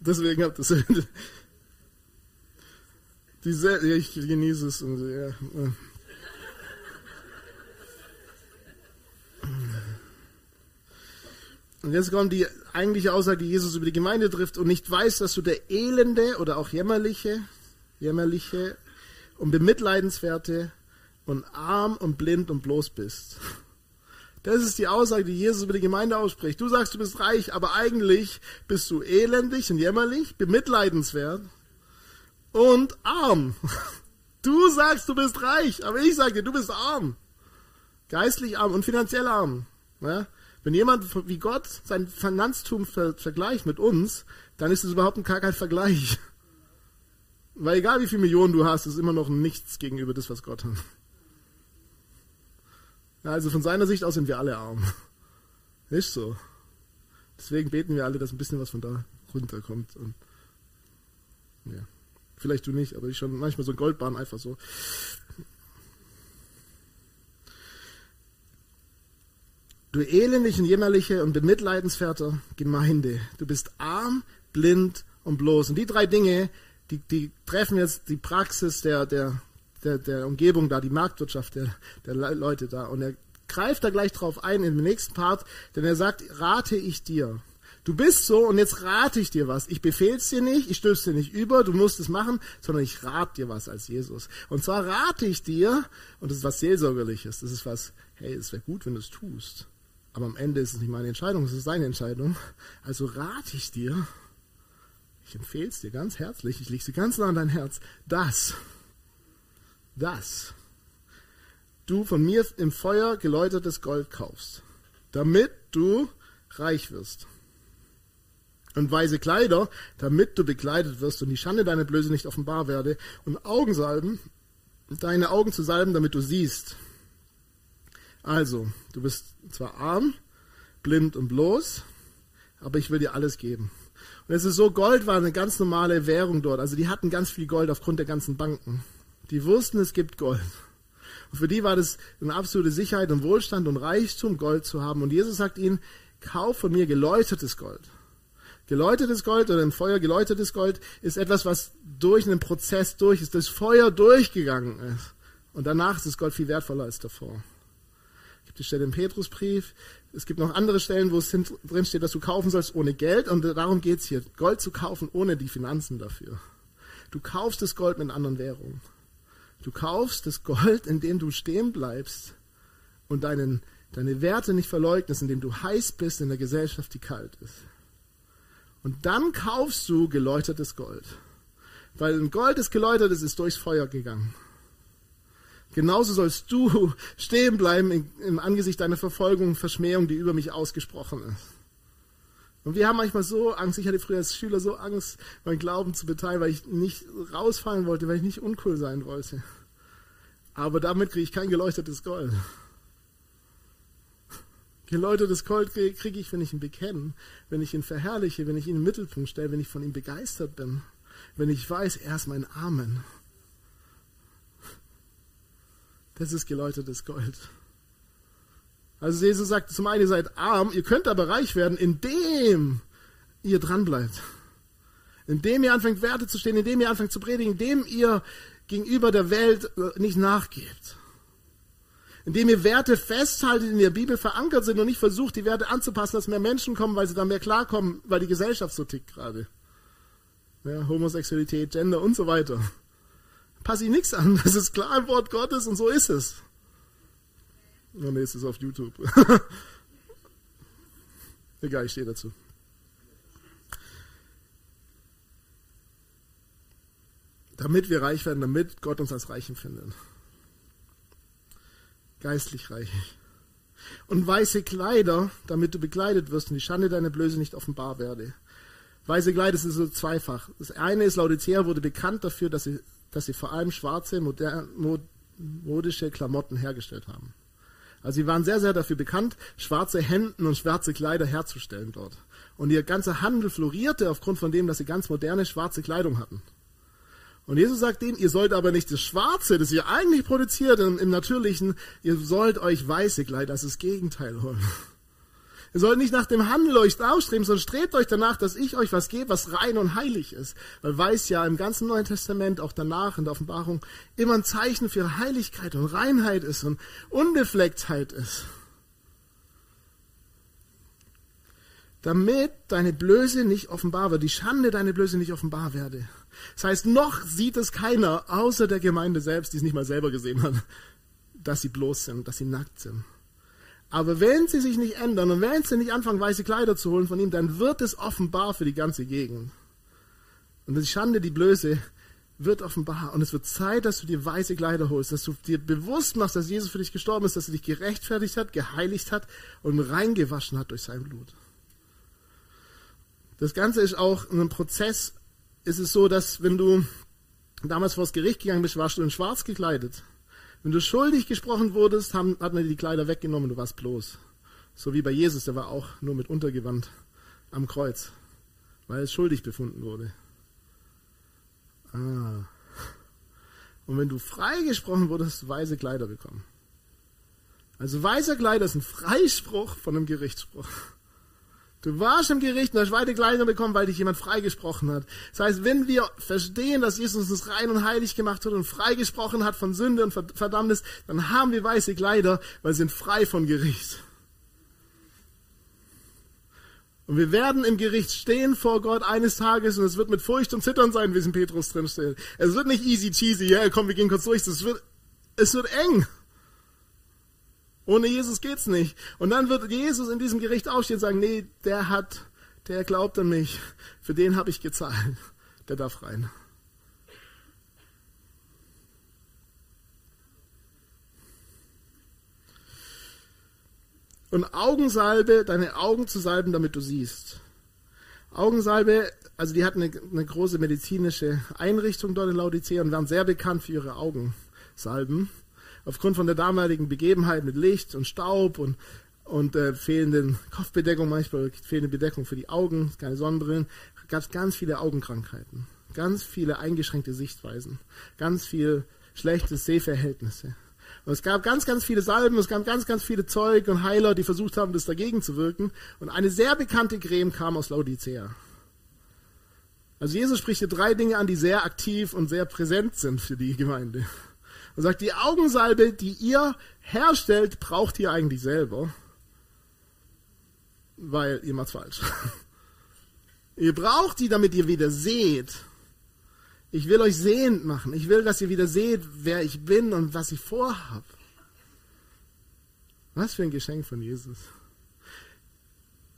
Deswegen habt ihr es erhöht. Diese, ich genieße es. Und, ja. und jetzt kommt die eigentliche Aussage, die Jesus über die Gemeinde trifft und nicht weiß, dass du der elende oder auch jämmerliche, jämmerliche und bemitleidenswerte und arm und blind und bloß bist. Das ist die Aussage, die Jesus über die Gemeinde ausspricht. Du sagst, du bist reich, aber eigentlich bist du elendig und jämmerlich, bemitleidenswert und arm. Du sagst, du bist reich, aber ich sage dir, du bist arm. Geistlich arm und finanziell arm. Ja? Wenn jemand wie Gott sein Finanztum ver vergleicht mit uns, dann ist es überhaupt gar kein Vergleich. Weil egal wie viele Millionen du hast, ist immer noch nichts gegenüber das, was Gott hat. Also von seiner Sicht aus sind wir alle arm. Ist so. Deswegen beten wir alle, dass ein bisschen was von da runterkommt. Und, ja. Vielleicht du nicht, aber ich schon manchmal so Goldbahn einfach so. Du elendige, jämmerliche und bemitleidenswerte Gemeinde, du bist arm, blind und bloß. Und die drei Dinge, die, die treffen jetzt die Praxis der, der, der, der Umgebung da, die Marktwirtschaft der, der Leute da. Und er greift da gleich drauf ein im nächsten Part, denn er sagt, rate ich dir. Du bist so und jetzt rate ich dir was. Ich befehl's dir nicht, ich stöße dir nicht über, du musst es machen, sondern ich rate dir was als Jesus. Und zwar rate ich dir, und das ist was Seelsorgerliches, das ist was, hey, es wäre gut, wenn du es tust. Aber am Ende ist es nicht meine Entscheidung, es ist seine Entscheidung. Also rate ich dir, ich empfehle es dir ganz herzlich, ich lege sie ganz nah an dein Herz, dass, dass du von mir im Feuer geläutertes Gold kaufst, damit du reich wirst und weiße Kleider, damit du bekleidet wirst und die Schande deiner Blöße nicht offenbar werde, und Augensalben, deine Augen zu salben, damit du siehst. Also, du bist zwar arm, blind und bloß, aber ich will dir alles geben. Und es ist so, Gold war eine ganz normale Währung dort. Also die hatten ganz viel Gold aufgrund der ganzen Banken. Die wussten, es gibt Gold. Und für die war das eine absolute Sicherheit und Wohlstand und Reichtum, Gold zu haben. Und Jesus sagt ihnen, kauf von mir geläutertes Gold. Geläutertes Gold oder im Feuer geläutertes Gold ist etwas, was durch einen Prozess durch ist, das Feuer durchgegangen ist. Und danach ist das Gold viel wertvoller als davor. Es gibt die Stelle im Petrusbrief. Es gibt noch andere Stellen, wo es drin steht, dass du kaufen sollst ohne Geld. Und darum geht es hier. Gold zu kaufen ohne die Finanzen dafür. Du kaufst das Gold mit anderen Währungen. Du kaufst das Gold, indem du stehen bleibst und deinen, deine Werte nicht verleugnest, indem du heiß bist in der Gesellschaft, die kalt ist. Und dann kaufst du geläutertes Gold. Weil ein Gold, das geläutert ist, ist durchs Feuer gegangen. Genauso sollst du stehen bleiben im Angesicht deiner Verfolgung und Verschmähung, die über mich ausgesprochen ist. Und wir haben manchmal so Angst, ich hatte früher als Schüler so Angst, meinen Glauben zu beteilen, weil ich nicht rausfallen wollte, weil ich nicht uncool sein wollte. Aber damit kriege ich kein geleuchtetes Gold. Geläutertes Gold kriege ich, wenn ich ihn bekenne, wenn ich ihn verherrliche, wenn ich ihn im Mittelpunkt stelle, wenn ich von ihm begeistert bin, wenn ich weiß, er ist mein Amen. Das ist geläutertes Gold. Also Jesus sagt zum einen, ihr seid arm, ihr könnt aber reich werden, indem ihr dranbleibt. Indem ihr anfängt Werte zu stehen, indem ihr anfängt zu predigen, indem ihr gegenüber der Welt nicht nachgebt indem ihr Werte festhaltet, die in der Bibel verankert sind und nicht versucht, die Werte anzupassen, dass mehr Menschen kommen, weil sie dann mehr klarkommen, weil die Gesellschaft so tickt gerade. Ja, Homosexualität, Gender und so weiter. Passe ich nichts an. Das ist klar im Wort Gottes und so ist es. Oh nee, es ist auf YouTube. Egal, ich stehe dazu. Damit wir reich werden, damit Gott uns als Reichen findet geistlich reich. Und weiße Kleider, damit du bekleidet wirst und die Schande deiner Blöße nicht offenbar werde. Weiße Kleider ist so zweifach. Das eine ist, Laodicea wurde bekannt dafür, dass sie, dass sie vor allem schwarze, modern, modische Klamotten hergestellt haben. Also sie waren sehr, sehr dafür bekannt, schwarze Hemden und schwarze Kleider herzustellen dort. Und ihr ganzer Handel florierte aufgrund von dem, dass sie ganz moderne schwarze Kleidung hatten. Und Jesus sagt ihnen, ihr sollt aber nicht das Schwarze, das ihr eigentlich produziert im, im Natürlichen, ihr sollt euch weiße Kleider, das ist das Gegenteil holen. Ihr sollt nicht nach dem Handel euch ausstreben, sondern strebt euch danach, dass ich euch was gebe, was rein und heilig ist. Weil weiß ja im ganzen Neuen Testament, auch danach in der Offenbarung, immer ein Zeichen für Heiligkeit und Reinheit ist und Unbeflecktheit ist. Damit deine Blöße nicht offenbar wird, die Schande deine Blöße nicht offenbar werde. Das heißt, noch sieht es keiner, außer der Gemeinde selbst, die es nicht mal selber gesehen hat, dass sie bloß sind, dass sie nackt sind. Aber wenn sie sich nicht ändern und wenn sie nicht anfangen, weiße Kleider zu holen von ihm, dann wird es offenbar für die ganze Gegend. Und die Schande, die Blöße, wird offenbar. Und es wird Zeit, dass du dir weiße Kleider holst, dass du dir bewusst machst, dass Jesus für dich gestorben ist, dass er dich gerechtfertigt hat, geheiligt hat und reingewaschen hat durch sein Blut. Das Ganze ist auch ein Prozess ist es so, dass wenn du damals vor das Gericht gegangen bist, warst du in schwarz gekleidet. Wenn du schuldig gesprochen wurdest, haben, hat man dir die Kleider weggenommen, du warst bloß. So wie bei Jesus, der war auch nur mit Untergewand am Kreuz, weil es schuldig befunden wurde. Ah. Und wenn du freigesprochen wurdest, weiße Kleider bekommen. Also weiße Kleider ist ein Freispruch von einem Gerichtsspruch. Du warst im Gericht und hast weite Kleider bekommen, weil dich jemand freigesprochen hat. Das heißt, wenn wir verstehen, dass Jesus uns rein und heilig gemacht hat und freigesprochen hat von Sünde und Verdammnis, dann haben wir weiße Kleider, weil wir sind frei von Gericht. Und wir werden im Gericht stehen vor Gott eines Tages und es wird mit Furcht und Zittern sein, wie es in Petrus drin steht. Es wird nicht easy cheesy, ja, komm, wir gehen kurz durch. Es wird, es wird eng. Ohne Jesus geht's nicht. Und dann wird Jesus in diesem Gericht aufstehen und sagen, nee, der hat, der glaubt an mich. Für den habe ich gezahlt. Der darf rein. Und Augensalbe, deine Augen zu salben, damit du siehst. Augensalbe, also die hatten eine, eine große medizinische Einrichtung dort in Laodicea und waren sehr bekannt für ihre Augensalben aufgrund von der damaligen Begebenheit mit Licht und Staub und, und äh, fehlenden Kopfbedeckung, manchmal fehlende Bedeckung für die Augen, keine Sonnenbrillen, gab es ganz viele Augenkrankheiten, ganz viele eingeschränkte Sichtweisen, ganz viel schlechtes Sehverhältnisse. Und es gab ganz, ganz viele Salben, es gab ganz, ganz viele Zeug und Heiler, die versucht haben, das dagegen zu wirken. Und eine sehr bekannte Creme kam aus Laodicea. Also Jesus spricht hier drei Dinge an, die sehr aktiv und sehr präsent sind für die Gemeinde. Er sagt, die Augensalbe, die ihr herstellt, braucht ihr eigentlich selber, weil ihr macht's falsch. ihr braucht die, damit ihr wieder seht. Ich will euch sehend machen. Ich will, dass ihr wieder seht, wer ich bin und was ich vorhab. Was für ein Geschenk von Jesus.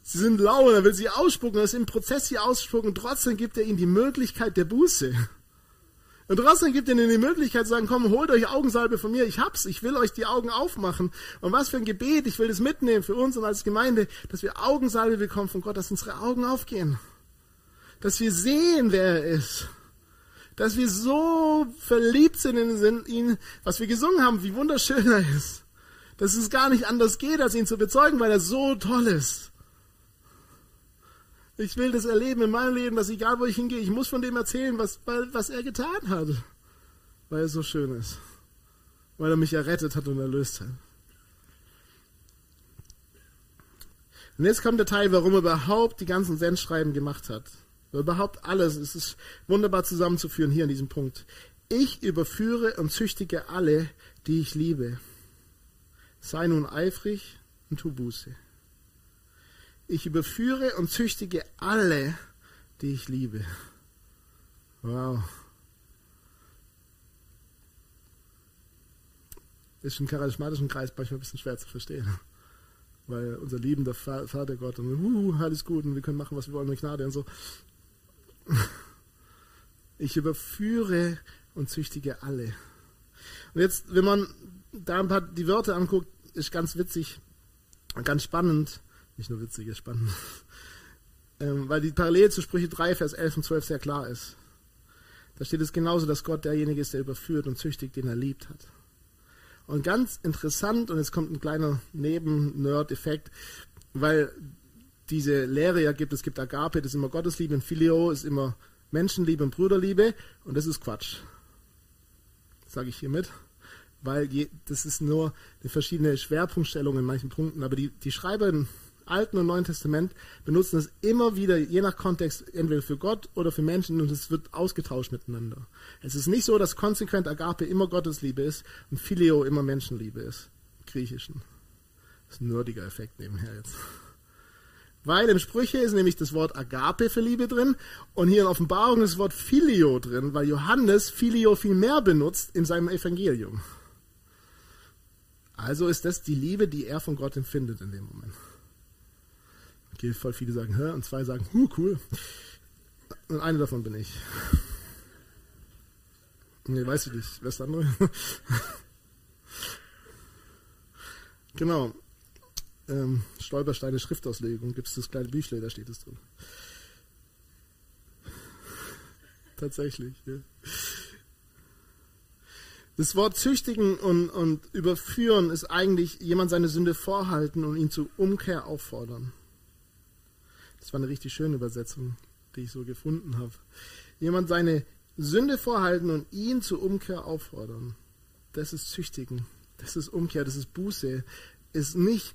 Sie sind lau, er will sie ausspucken, er ist im Prozess hier ausspucken, trotzdem gibt er ihnen die Möglichkeit der Buße. Und trotzdem gibt ihnen die Möglichkeit zu sagen, komm, holt euch Augensalbe von mir, ich hab's, ich will euch die Augen aufmachen. Und was für ein Gebet, ich will das mitnehmen für uns und als Gemeinde, dass wir Augensalbe bekommen von Gott, dass unsere Augen aufgehen. Dass wir sehen, wer er ist. Dass wir so verliebt sind in ihn, was wir gesungen haben, wie wunderschön er ist. Dass es gar nicht anders geht, als ihn zu bezeugen, weil er so toll ist. Ich will das erleben in meinem Leben, dass egal wo ich hingehe, ich muss von dem erzählen, was, was er getan hat. Weil er so schön ist. Weil er mich errettet hat und erlöst hat. Und jetzt kommt der Teil, warum er überhaupt die ganzen Sendschreiben gemacht hat. Überhaupt alles. Es ist wunderbar zusammenzuführen hier an diesem Punkt. Ich überführe und züchtige alle, die ich liebe. Sei nun eifrig und tu Buße. Ich überführe und züchtige alle, die ich liebe. Wow. Ist im charismatischen Kreis manchmal ein bisschen schwer zu verstehen. Weil unser liebender Vater Gott und uh, alles gut und wir können machen, was wir wollen mit Gnade und so. Ich überführe und züchtige alle. Und jetzt, wenn man da ein paar die Wörter anguckt, ist ganz witzig und ganz spannend. Nicht nur witzig, ist spannend. ähm, weil die Parallele zu Sprüche 3, Vers 11 und 12 sehr klar ist. Da steht es genauso, dass Gott derjenige ist, der überführt und züchtigt, den er liebt hat. Und ganz interessant, und jetzt kommt ein kleiner Neben-Nerd-Effekt, weil diese Lehre ja gibt, es gibt Agape, das ist immer Gottesliebe, und Phileo ist immer Menschenliebe und Brüderliebe, und das ist Quatsch. Sage ich hiermit weil je, das ist nur eine verschiedene Schwerpunktstellung in manchen Punkten, aber die, die Schreiber Alten und Neuen Testament benutzen es immer wieder, je nach Kontext, entweder für Gott oder für Menschen und es wird ausgetauscht miteinander. Es ist nicht so, dass konsequent Agape immer Gottesliebe ist und Phileo immer Menschenliebe ist. Im Griechischen. Das ist ein nerdiger Effekt nebenher jetzt. Weil im Sprüche ist nämlich das Wort Agape für Liebe drin und hier in Offenbarung ist das Wort Filio drin, weil Johannes Filio viel mehr benutzt in seinem Evangelium. Also ist das die Liebe, die er von Gott empfindet in dem Moment. Okay, voll viele sagen, hä? Und zwei sagen, huh, cool. Und eine davon bin ich. Nee, weißt du nicht. Wer ist der andere? genau. Ähm, Stolpersteine Schriftauslegung. Gibt es das kleine Büchle, da steht es drin. Tatsächlich, ja. Das Wort züchtigen und, und überführen ist eigentlich jemand seine Sünde vorhalten und ihn zur Umkehr auffordern. Das war eine richtig schöne Übersetzung, die ich so gefunden habe. Jemand seine Sünde vorhalten und ihn zur Umkehr auffordern. Das ist züchtigen. Das ist Umkehr, das ist Buße. Ist nicht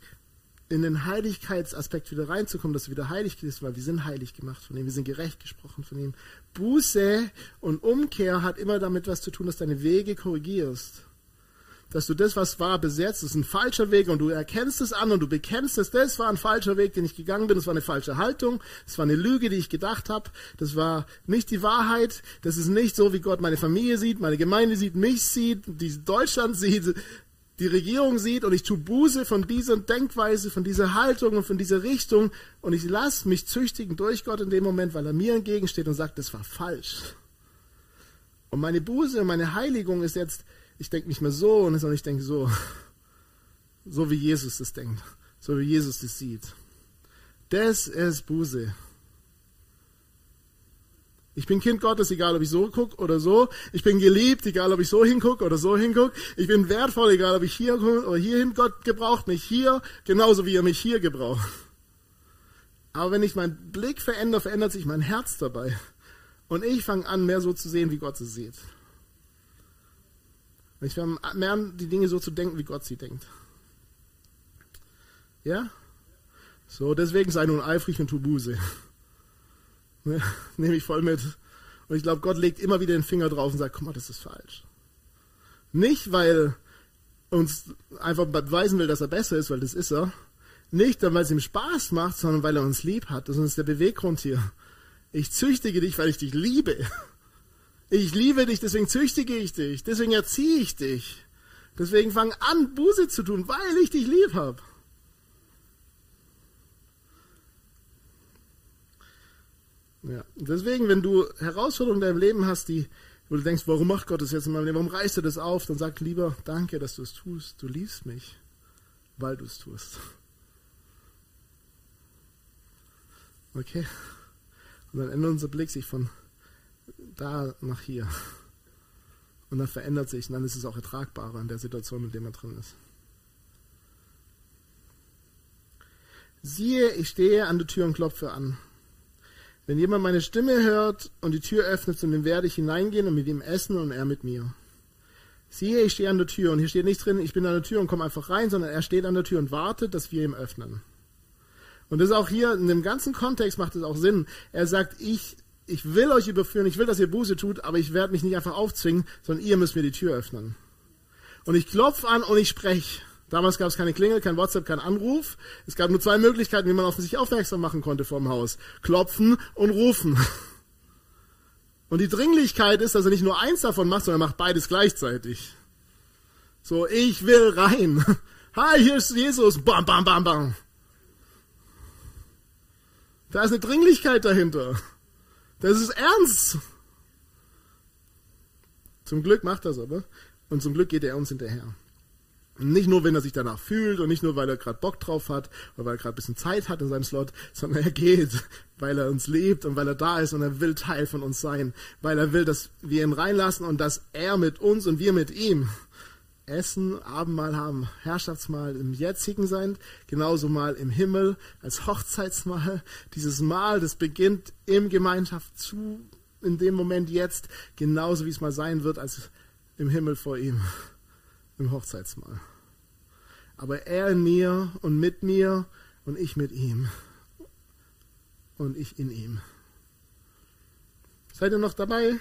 in den Heiligkeitsaspekt wieder reinzukommen, dass du wieder heilig bist, weil wir sind heilig gemacht von ihm, wir sind gerecht gesprochen von ihm. Buße und Umkehr hat immer damit was zu tun, dass deine Wege korrigierst. Dass du das, was war, besetzt, das ist ein falscher Weg und du erkennst es an und du bekennst es, das war ein falscher Weg, den ich gegangen bin, das war eine falsche Haltung, das war eine Lüge, die ich gedacht habe, das war nicht die Wahrheit, das ist nicht so, wie Gott meine Familie sieht, meine Gemeinde sieht, mich sieht, die Deutschland sieht, die Regierung sieht. Und ich tue Buße von dieser Denkweise, von dieser Haltung und von dieser Richtung. Und ich lasse mich züchtigen durch Gott in dem Moment, weil er mir entgegensteht und sagt, das war falsch. Und meine Buße und meine Heiligung ist jetzt, ich denke nicht mehr so und ich denke so, so wie Jesus das denkt, so wie Jesus das sieht. Das ist Buße. Ich bin Kind Gottes, egal ob ich so gucke oder so. Ich bin geliebt, egal ob ich so hingucke oder so hingucke. Ich bin wertvoll, egal ob ich hier oder hierhin. Gott gebraucht mich hier, genauso wie er mich hier gebraucht. Aber wenn ich meinen Blick verändere, verändert sich mein Herz dabei. Und ich fange an, mehr so zu sehen, wie Gott sie sieht. Ich fange mehr an, die Dinge so zu denken, wie Gott sie denkt. Ja? So, deswegen sei nun eifrig und tu Buße. Ne, nehme ich voll mit. Und ich glaube, Gott legt immer wieder den Finger drauf und sagt, guck mal, das ist falsch. Nicht, weil uns einfach beweisen will, dass er besser ist, weil das ist er. Nicht, weil es ihm Spaß macht, sondern weil er uns lieb hat. Das ist der Beweggrund hier. Ich züchtige dich, weil ich dich liebe. Ich liebe dich, deswegen züchtige ich dich. Deswegen erziehe ich dich. Deswegen fang an, Buße zu tun, weil ich dich lieb habe. Ja. Deswegen, wenn du Herausforderungen in deinem Leben hast, die, wo du denkst, warum macht Gott das jetzt in meinem Leben, warum reißt er das auf, dann sag lieber, danke, dass du es tust. Du liebst mich, weil du es tust. Okay? Und dann ändert unser Blick sich von da nach hier. Und dann verändert sich und dann ist es auch ertragbarer in der Situation, in der man drin ist. Siehe, ich stehe an der Tür und klopfe an. Wenn jemand meine Stimme hört und die Tür öffnet, zu dem werde ich hineingehen und mit ihm essen und er mit mir. Siehe, ich stehe an der Tür und hier steht nicht drin, ich bin an der Tür und komme einfach rein, sondern er steht an der Tür und wartet, dass wir ihm öffnen. Und das ist auch hier, in dem ganzen Kontext macht es auch Sinn. Er sagt, ich, ich will euch überführen, ich will, dass ihr Buße tut, aber ich werde mich nicht einfach aufzwingen, sondern ihr müsst mir die Tür öffnen. Und ich klopfe an und ich spreche. Damals gab es keine Klingel, kein WhatsApp, kein Anruf. Es gab nur zwei Möglichkeiten, wie man auf sich aufmerksam machen konnte vorm Haus. Klopfen und rufen. Und die Dringlichkeit ist, dass er nicht nur eins davon macht, sondern er macht beides gleichzeitig. So, ich will rein. Hi, hier ist Jesus. Bam, bam, bam, bam. Da ist eine Dringlichkeit dahinter. Das ist ernst. Zum Glück macht es aber. Und zum Glück geht er uns hinterher. Nicht nur, wenn er sich danach fühlt und nicht nur, weil er gerade Bock drauf hat oder weil er gerade ein bisschen Zeit hat in seinem Slot, sondern er geht, weil er uns liebt und weil er da ist und er will Teil von uns sein, weil er will, dass wir ihn reinlassen und dass er mit uns und wir mit ihm Essen, Abendmahl haben, Herrschaftsmahl im jetzigen sein, genauso mal im Himmel als Hochzeitsmahl. Dieses Mahl, das beginnt im Gemeinschaft zu, in dem Moment jetzt, genauso wie es mal sein wird, als im Himmel vor ihm im Hochzeitsmahl. Aber er in mir und mit mir und ich mit ihm. Und ich in ihm. Seid ihr noch dabei?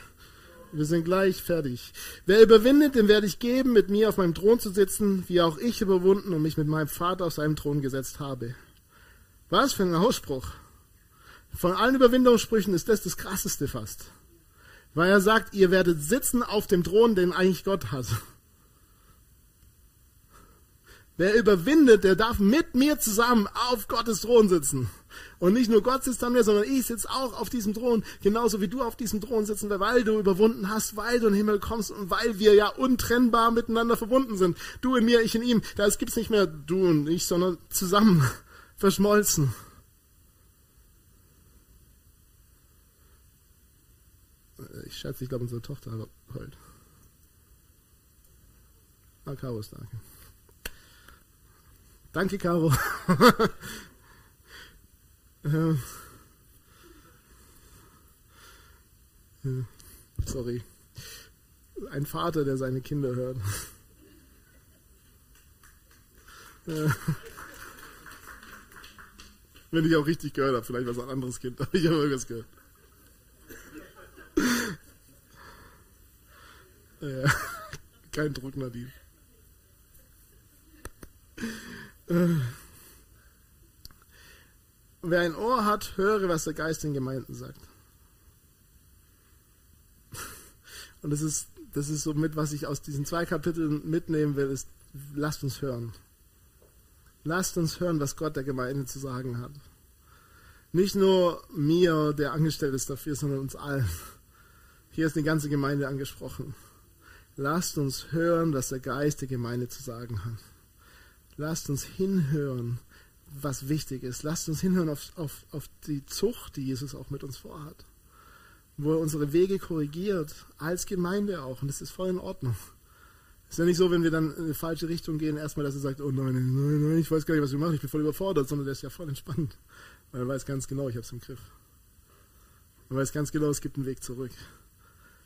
Wir sind gleich fertig. Wer überwindet, dem werde ich geben, mit mir auf meinem Thron zu sitzen, wie auch ich überwunden und mich mit meinem Vater auf seinem Thron gesetzt habe. Was für ein Ausspruch. Von allen Überwindungssprüchen ist das das krasseste fast. Weil er sagt, ihr werdet sitzen auf dem Thron, den eigentlich Gott hat. Wer überwindet, der darf mit mir zusammen auf Gottes Thron sitzen. Und nicht nur Gott sitzt an mir, sondern ich sitze auch auf diesem Thron, genauso wie du auf diesem Thron sitzen, weil du überwunden hast, weil du in den Himmel kommst und weil wir ja untrennbar miteinander verbunden sind. Du in mir, ich in ihm. Da gibt es nicht mehr du und ich, sondern zusammen, verschmolzen. Ich schätze, ich glaube, unsere Tochter heult. Ah, Caro ist da. Okay. Danke, Caro. Äh, äh, sorry. Ein Vater, der seine Kinder hört. Wenn ich auch richtig gehört habe, vielleicht was ein anderes Kind, aber ich habe irgendwas gehört. Kein Druck, Nadine. Wer ein Ohr hat, höre, was der Geist den Gemeinden sagt. Und das ist, das ist so mit, was ich aus diesen zwei Kapiteln mitnehmen will, ist, lasst uns hören. Lasst uns hören, was Gott der Gemeinde zu sagen hat. Nicht nur mir, der angestellt ist dafür, sondern uns allen. Hier ist eine ganze Gemeinde angesprochen. Lasst uns hören, was der Geist der Gemeinde zu sagen hat. Lasst uns hinhören, was wichtig ist. Lasst uns hinhören auf, auf, auf die Zucht, die Jesus auch mit uns vorhat. Wo er unsere Wege korrigiert, als Gemeinde auch. Und das ist voll in Ordnung. Ist ja nicht so, wenn wir dann in eine falsche Richtung gehen, erstmal, dass er sagt, oh nein, nein, nein, ich weiß gar nicht, was wir machen, ich bin voll überfordert, sondern der ist ja voll entspannt. Weil er weiß ganz genau, ich habe es im Griff. Er weiß ganz genau, es gibt einen Weg zurück.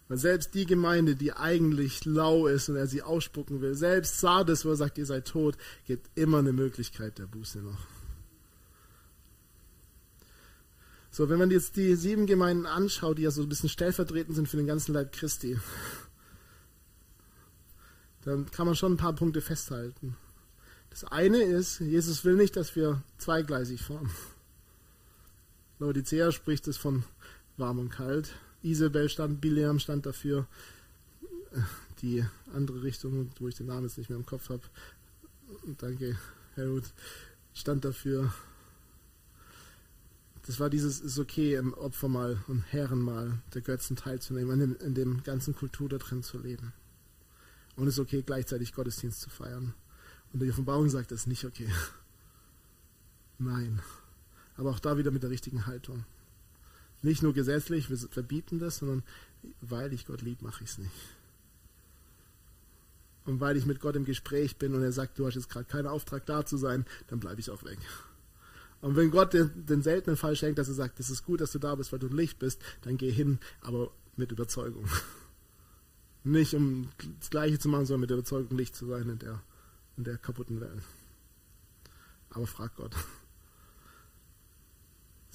Weil selbst die Gemeinde, die eigentlich lau ist und er sie ausspucken will, selbst Sardes, wo er sagt, ihr seid tot, gibt immer eine Möglichkeit der Buße noch. So, wenn man jetzt die sieben Gemeinden anschaut, die ja so ein bisschen stellvertretend sind für den ganzen Leib Christi, dann kann man schon ein paar Punkte festhalten. Das eine ist, Jesus will nicht, dass wir zweigleisig fahren. Laodicea spricht es von warm und kalt. Isabel stand, Bileam stand dafür. Die andere Richtung, wo ich den Namen jetzt nicht mehr im Kopf habe, danke, Helmut, stand dafür. Das war dieses, ist okay, im Opfermahl und Herrenmahl der Götzen teilzunehmen, in dem, in dem ganzen Kultur da drin zu leben. Und es ist okay, gleichzeitig Gottesdienst zu feiern. Und die Offenbarung sagt, das ist nicht okay. Nein. Aber auch da wieder mit der richtigen Haltung. Nicht nur gesetzlich, wir verbieten das, sondern weil ich Gott lieb, mache ich es nicht. Und weil ich mit Gott im Gespräch bin und er sagt, du hast jetzt gerade keinen Auftrag da zu sein, dann bleibe ich auch weg. Und wenn Gott den, den, seltenen Fall schenkt, dass er sagt, es ist gut, dass du da bist, weil du Licht bist, dann geh hin, aber mit Überzeugung. Nicht um das Gleiche zu machen, sondern mit der Überzeugung, Licht zu sein in der, in der kaputten Welt. Aber frag Gott.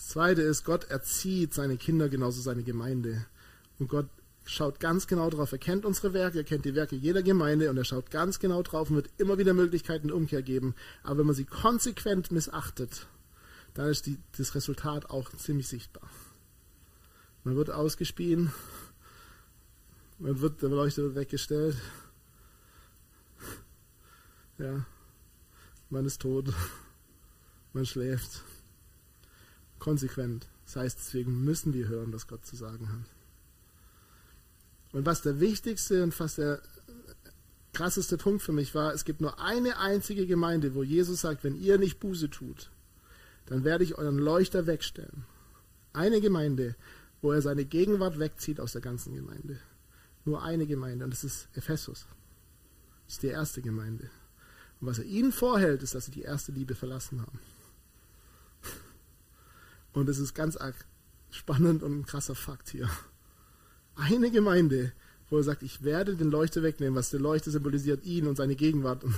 Das Zweite ist, Gott erzieht seine Kinder, genauso seine Gemeinde. Und Gott schaut ganz genau drauf. Er kennt unsere Werke, er kennt die Werke jeder Gemeinde und er schaut ganz genau drauf und wird immer wieder Möglichkeiten der Umkehr geben. Aber wenn man sie konsequent missachtet, dann ist die, das Resultat auch ziemlich sichtbar. Man wird ausgespien, man wird, der Beleuchter weggestellt. Ja. Man ist tot. Man schläft. Konsequent. Das heißt, deswegen müssen wir hören, was Gott zu sagen hat. Und was der wichtigste und fast der krasseste Punkt für mich war, es gibt nur eine einzige Gemeinde, wo Jesus sagt, wenn ihr nicht Buße tut, dann werde ich euren Leuchter wegstellen. Eine Gemeinde, wo er seine Gegenwart wegzieht aus der ganzen Gemeinde. Nur eine Gemeinde und das ist Ephesus. Das ist die erste Gemeinde. Und was er ihnen vorhält, ist, dass sie die erste Liebe verlassen haben. Und es ist ganz spannend und ein krasser Fakt hier. Eine Gemeinde, wo er sagt, ich werde den Leuchter wegnehmen, was der Leuchter symbolisiert, ihn und seine Gegenwart und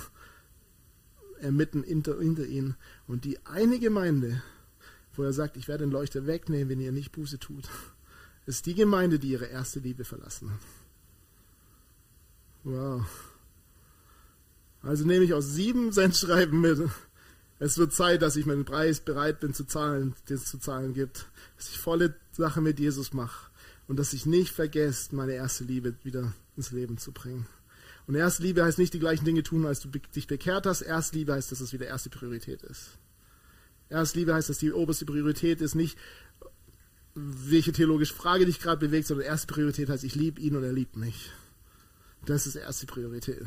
er mitten hinter, hinter ihn. Und die eine Gemeinde, wo er sagt, ich werde den Leuchter wegnehmen, wenn ihr nicht Buße tut, ist die Gemeinde, die ihre erste Liebe verlassen hat. Wow. Also nehme ich aus sieben Sendschreiben mit. Es wird Zeit, dass ich meinen Preis bereit bin zu zahlen, den es zu zahlen gibt. Dass ich volle Sache mit Jesus mache. Und dass ich nicht vergesse, meine erste Liebe wieder ins Leben zu bringen. Und erste Liebe heißt nicht die gleichen Dinge tun, als du dich bekehrt hast. Erste Liebe heißt, dass es wieder erste Priorität ist. Erste Liebe heißt, dass die oberste Priorität ist nicht, welche theologische Frage dich gerade bewegt, sondern erste Priorität heißt, ich liebe ihn und er liebt mich. Das ist erste Priorität.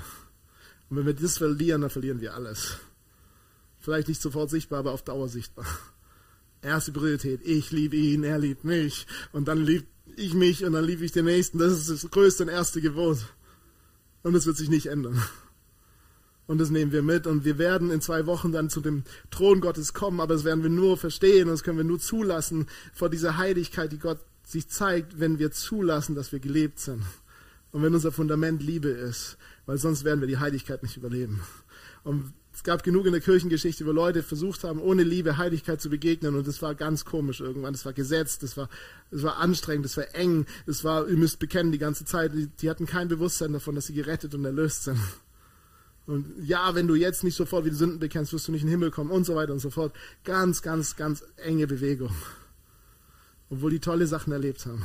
Und wenn wir das verlieren, dann verlieren wir alles. Vielleicht nicht sofort sichtbar, aber auf Dauer sichtbar. Erste Priorität, ich liebe ihn, er liebt mich. Und dann liebe ich mich und dann liebe ich den Nächsten. Das ist das größte und erste Gebot. Und das wird sich nicht ändern. Und das nehmen wir mit. Und wir werden in zwei Wochen dann zu dem Thron Gottes kommen, aber das werden wir nur verstehen und das können wir nur zulassen vor dieser Heiligkeit, die Gott sich zeigt, wenn wir zulassen, dass wir gelebt sind. Und wenn unser Fundament Liebe ist, weil sonst werden wir die Heiligkeit nicht überleben. Und es gab genug in der Kirchengeschichte, wo Leute versucht haben, ohne Liebe Heiligkeit zu begegnen und das war ganz komisch irgendwann. Das war gesetzt, das war, das war anstrengend, das war eng, das war, ihr müsst bekennen die ganze Zeit. Die, die hatten kein Bewusstsein davon, dass sie gerettet und erlöst sind. Und ja, wenn du jetzt nicht sofort wieder Sünden bekennst, wirst du nicht in den Himmel kommen und so weiter und so fort. Ganz, ganz, ganz enge Bewegung. Obwohl die tolle Sachen erlebt haben.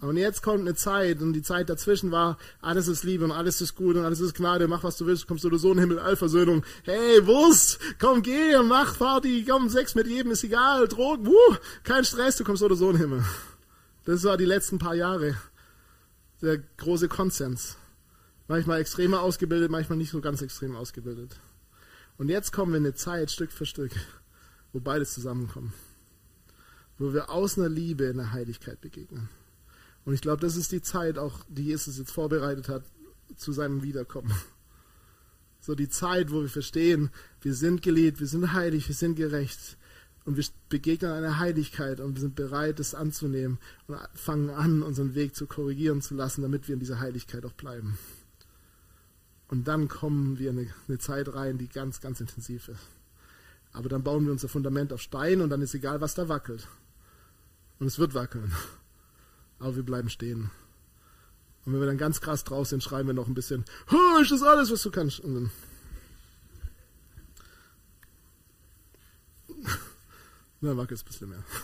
Und jetzt kommt eine Zeit und die Zeit dazwischen war, alles ist Liebe und alles ist gut und alles ist Gnade, mach was du willst, kommst du so in den Himmel, Allversöhnung. Hey, Wurst, komm, geh und mach Party, komm, Sex mit jedem ist egal, Drogen, wuh, kein Stress, du kommst oder so in den Himmel. Das war die letzten paar Jahre der große Konsens. Manchmal extremer ausgebildet, manchmal nicht so ganz extrem ausgebildet. Und jetzt kommen wir in eine Zeit, Stück für Stück, wo beides zusammenkommt. Wo wir aus einer Liebe in der Heiligkeit begegnen. Und ich glaube, das ist die Zeit auch, die Jesus jetzt vorbereitet hat zu seinem Wiederkommen. So die Zeit, wo wir verstehen, wir sind geliebt, wir sind heilig, wir sind gerecht. Und wir begegnen einer Heiligkeit und wir sind bereit, das anzunehmen und fangen an, unseren Weg zu korrigieren zu lassen, damit wir in dieser Heiligkeit auch bleiben. Und dann kommen wir in eine, eine Zeit rein, die ganz, ganz intensiv ist. Aber dann bauen wir unser Fundament auf Stein und dann ist egal, was da wackelt. Und es wird wackeln. Aber wir bleiben stehen. Und wenn wir dann ganz krass draus sind, schreiben wir noch ein bisschen, ist das alles, was du kannst. Und dann, dann wackelt es ein bisschen mehr.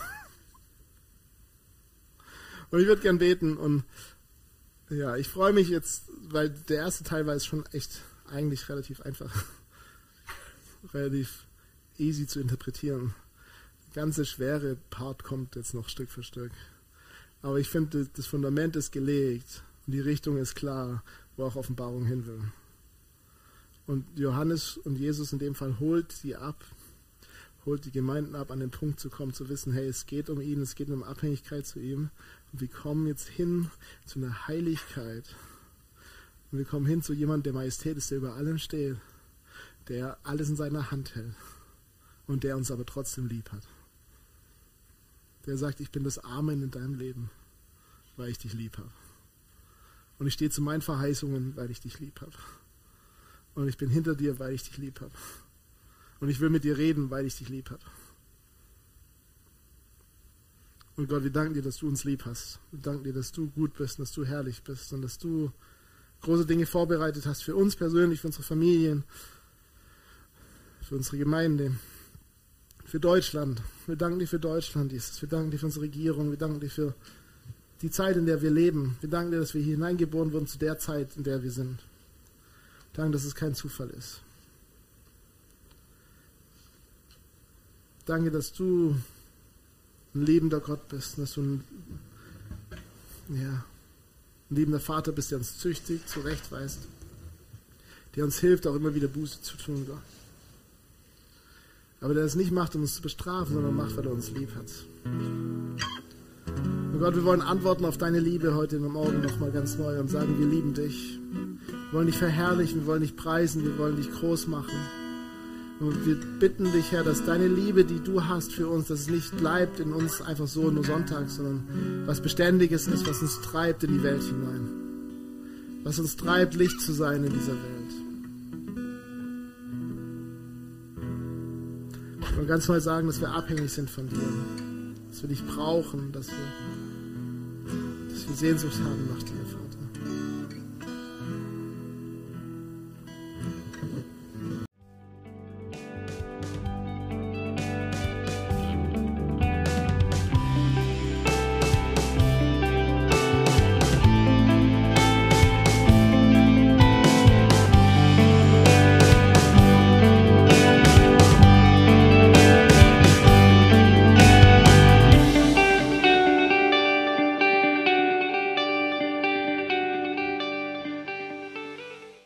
Und ich würde gern beten und ja, ich freue mich jetzt, weil der erste Teil war jetzt schon echt eigentlich relativ einfach. relativ easy zu interpretieren. Der ganze schwere Part kommt jetzt noch Stück für Stück. Aber ich finde, das Fundament ist gelegt und die Richtung ist klar, wo auch Offenbarung hin will. Und Johannes und Jesus in dem Fall holt sie ab, holt die Gemeinden ab, an den Punkt zu kommen, zu wissen, hey, es geht um ihn, es geht um Abhängigkeit zu ihm. Und wir kommen jetzt hin zu einer Heiligkeit. Und wir kommen hin zu jemandem, der Majestät ist, der über allem steht, der alles in seiner Hand hält und der uns aber trotzdem lieb hat der sagt, ich bin das Amen in deinem Leben, weil ich dich lieb habe. Und ich stehe zu meinen Verheißungen, weil ich dich lieb habe. Und ich bin hinter dir, weil ich dich lieb habe. Und ich will mit dir reden, weil ich dich lieb habe. Und Gott, wir danken dir, dass du uns lieb hast. Wir danken dir, dass du gut bist und dass du herrlich bist und dass du große Dinge vorbereitet hast für uns persönlich, für unsere Familien, für unsere Gemeinde für Deutschland. Wir danken dir für Deutschland, Jesus. Wir danken dir für unsere Regierung. Wir danken dir für die Zeit, in der wir leben. Wir danken dir, dass wir hier hineingeboren wurden zu der Zeit, in der wir sind. Danke, dass es kein Zufall ist. Danke, dass du ein lebender Gott bist, dass du ein, ja, ein liebender Vater bist, der uns züchtigt, zurechtweist, der uns hilft, auch immer wieder Buße zu tun, Gott. Aber der es nicht macht, um uns zu bestrafen, sondern macht, weil er uns lieb hat. Und Gott, wir wollen antworten auf deine Liebe heute im Morgen nochmal ganz neu und sagen, wir lieben dich. Wir wollen dich verherrlichen, wir wollen dich preisen, wir wollen dich groß machen. Und wir bitten dich, Herr, dass deine Liebe, die du hast für uns, dass es nicht bleibt in uns einfach so nur Sonntag, sondern was Beständiges ist, was uns treibt in die Welt hinein. Was uns treibt, Licht zu sein in dieser Welt. Und ganz neu sagen, dass wir abhängig sind von dir. Dass wir dich brauchen, dass wir, dass wir Sehnsucht haben nach dir, Vater.